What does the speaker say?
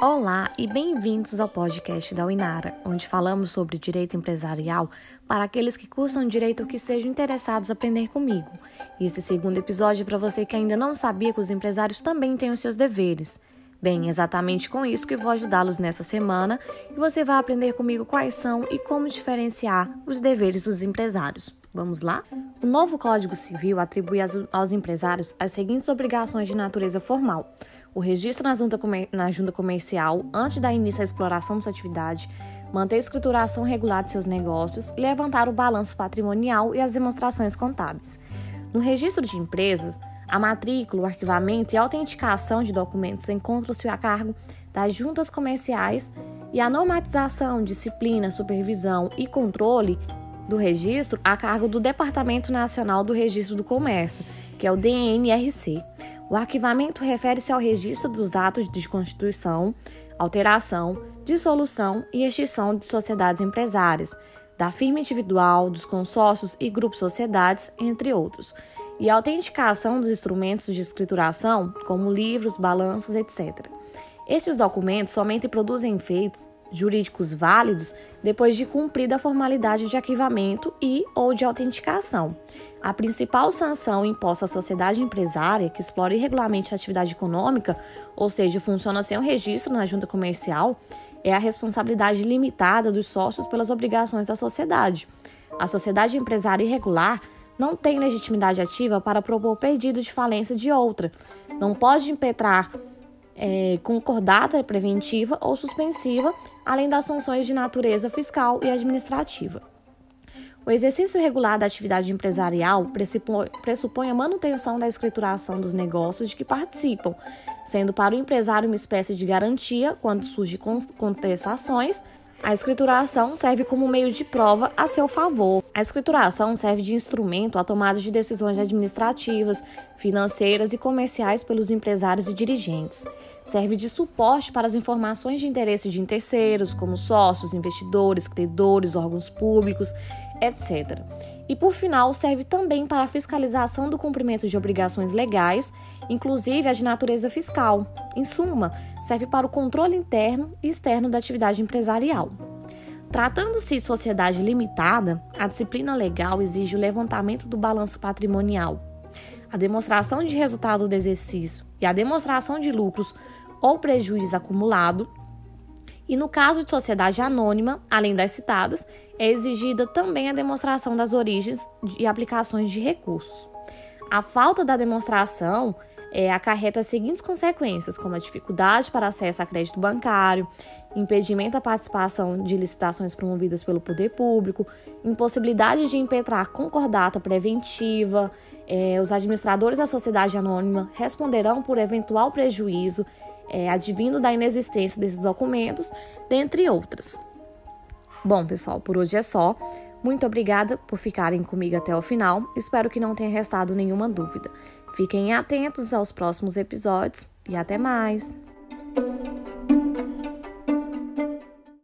Olá e bem-vindos ao podcast da Uinara, onde falamos sobre direito empresarial para aqueles que cursam direito ou que estejam interessados em aprender comigo. E esse segundo episódio é para você que ainda não sabia que os empresários também têm os seus deveres. Bem, exatamente com isso que vou ajudá-los nessa semana e você vai aprender comigo quais são e como diferenciar os deveres dos empresários. Vamos lá? O novo Código Civil atribui aos empresários as seguintes obrigações de natureza formal o registro na junta, na junta comercial antes da início da exploração da sua atividade, manter a escrituração regular de seus negócios e levantar o balanço patrimonial e as demonstrações contábeis. No registro de empresas, a matrícula, o arquivamento e a autenticação de documentos encontram-se a cargo das juntas comerciais e a normatização, disciplina, supervisão e controle do registro a cargo do Departamento Nacional do Registro do Comércio, que é o DNRC. O arquivamento refere-se ao registro dos atos de constituição, alteração, dissolução e extinção de sociedades empresárias, da firma individual, dos consórcios e grupos sociedades, entre outros, e a autenticação dos instrumentos de escrituração, como livros, balanços, etc. Estes documentos somente produzem efeito jurídicos válidos depois de cumprida a formalidade de arquivamento e ou de autenticação. A principal sanção imposta à sociedade empresária que explora irregularmente a atividade econômica, ou seja, funciona sem o registro na junta comercial, é a responsabilidade limitada dos sócios pelas obrigações da sociedade. A sociedade empresária irregular não tem legitimidade ativa para propor pedido de falência de outra, não pode impetrar é, concordata preventiva ou suspensiva, além das sanções de natureza fiscal e administrativa. O exercício regular da atividade empresarial pressupõe a manutenção da escrituração dos negócios de que participam, sendo para o empresário uma espécie de garantia quando surgem contestações a escrituração serve como meio de prova a seu favor. A escrituração serve de instrumento à tomada de decisões administrativas, financeiras e comerciais pelos empresários e dirigentes. Serve de suporte para as informações de interesse de terceiros, como sócios, investidores, credores, órgãos públicos, etc. E por final, serve também para a fiscalização do cumprimento de obrigações legais, inclusive a de natureza fiscal. Em suma, serve para o controle interno e externo da atividade empresarial. Tratando-se de sociedade limitada, a disciplina legal exige o levantamento do balanço patrimonial, a demonstração de resultado do exercício e a demonstração de lucros ou prejuízo acumulado, e no caso de sociedade anônima, além das citadas, é exigida também a demonstração das origens e aplicações de recursos. A falta da demonstração é, acarreta as seguintes consequências, como a dificuldade para acesso a crédito bancário, impedimento da participação de licitações promovidas pelo poder público, impossibilidade de impetrar concordata preventiva, é, os administradores da sociedade anônima responderão por eventual prejuízo é, advindo da inexistência desses documentos, dentre outras. Bom, pessoal, por hoje é só. Muito obrigada por ficarem comigo até o final. Espero que não tenha restado nenhuma dúvida. Fiquem atentos aos próximos episódios e até mais!